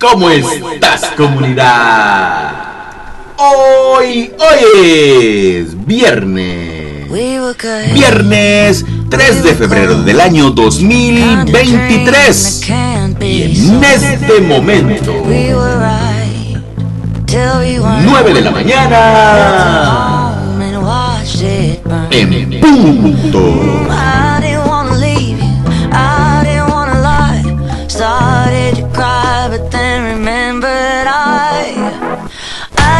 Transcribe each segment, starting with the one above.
¿Cómo estás comunidad? Hoy, hoy es viernes. Viernes 3 de febrero del año 2023. Y en este momento, 9 de la mañana, en punto.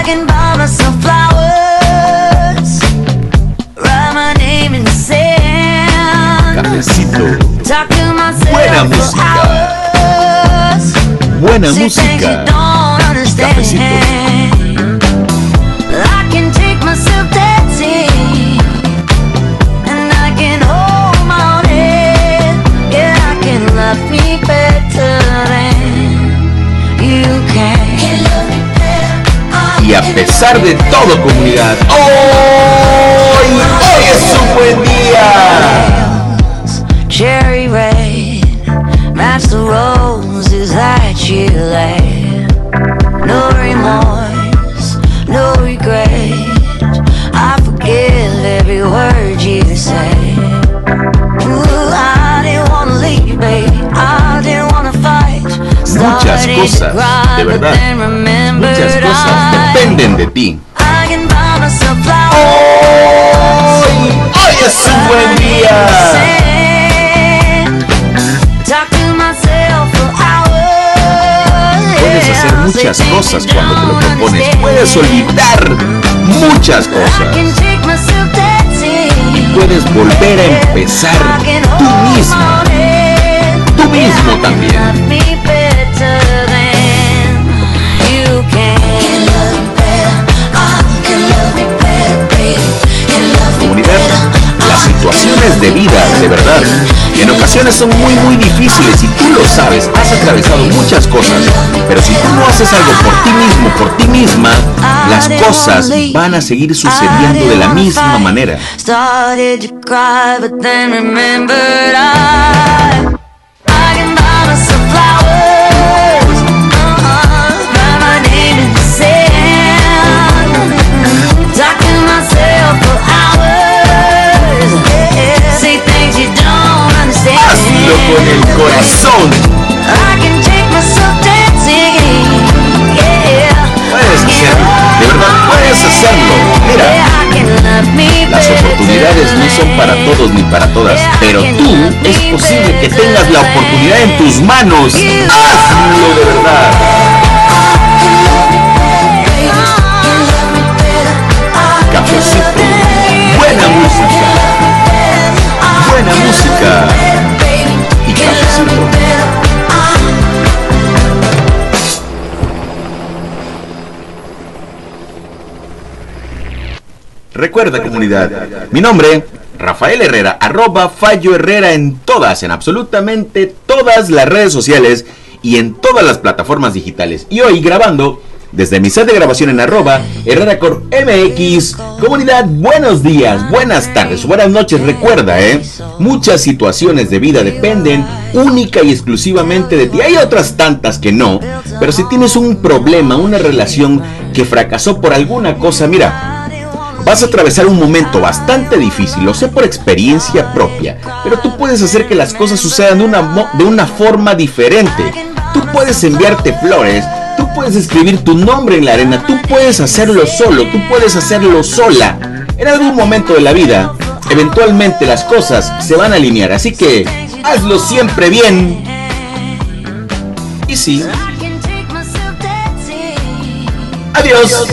Can buy myself flowers, write my name in the sand. Cafecito. Talk to myself Buena música. Hours. Buena música. Cafecito. A pesar de todo comunidad, hoy, hoy es un buen día. Cherry red, match the roses that you laid. No remorse, no regret. I forgive every word you say. Ooh, I didn't wanna leave, babe. I didn't wanna fight. Muchas cosas, de verdad. Muchas cosas dependen de ti. Hoy, hoy es un buen día. Puedes hacer muchas cosas cuando te lo propones. Puedes olvidar muchas cosas. Y puedes volver a empezar tú mismo. Tú mismo también. De vida, de verdad, en ocasiones son muy muy difíciles y tú lo sabes, has atravesado muchas cosas, pero si tú no haces algo por ti mismo, por ti misma, las cosas van a seguir sucediendo de la misma manera. No son para todos ni para todas, pero tú es posible que tengas la oportunidad en tus manos. Hazlo de verdad. Cafecito, buena música, buena música. Recuerda comunidad, mi nombre, Rafael Herrera, arroba Fallo Herrera en todas, en absolutamente todas las redes sociales y en todas las plataformas digitales. Y hoy grabando desde mi set de grabación en arroba Herrera MX. Comunidad, buenos días, buenas tardes, buenas noches. Recuerda, ¿eh? Muchas situaciones de vida dependen única y exclusivamente de ti. Hay otras tantas que no. Pero si tienes un problema, una relación que fracasó por alguna cosa, mira, Vas a atravesar un momento bastante difícil, lo sé por experiencia propia, pero tú puedes hacer que las cosas sucedan de una, de una forma diferente. Tú puedes enviarte flores, tú puedes escribir tu nombre en la arena, tú puedes hacerlo solo, tú puedes hacerlo sola. En algún momento de la vida, eventualmente las cosas se van a alinear, así que hazlo siempre bien. Y sí. Adiós.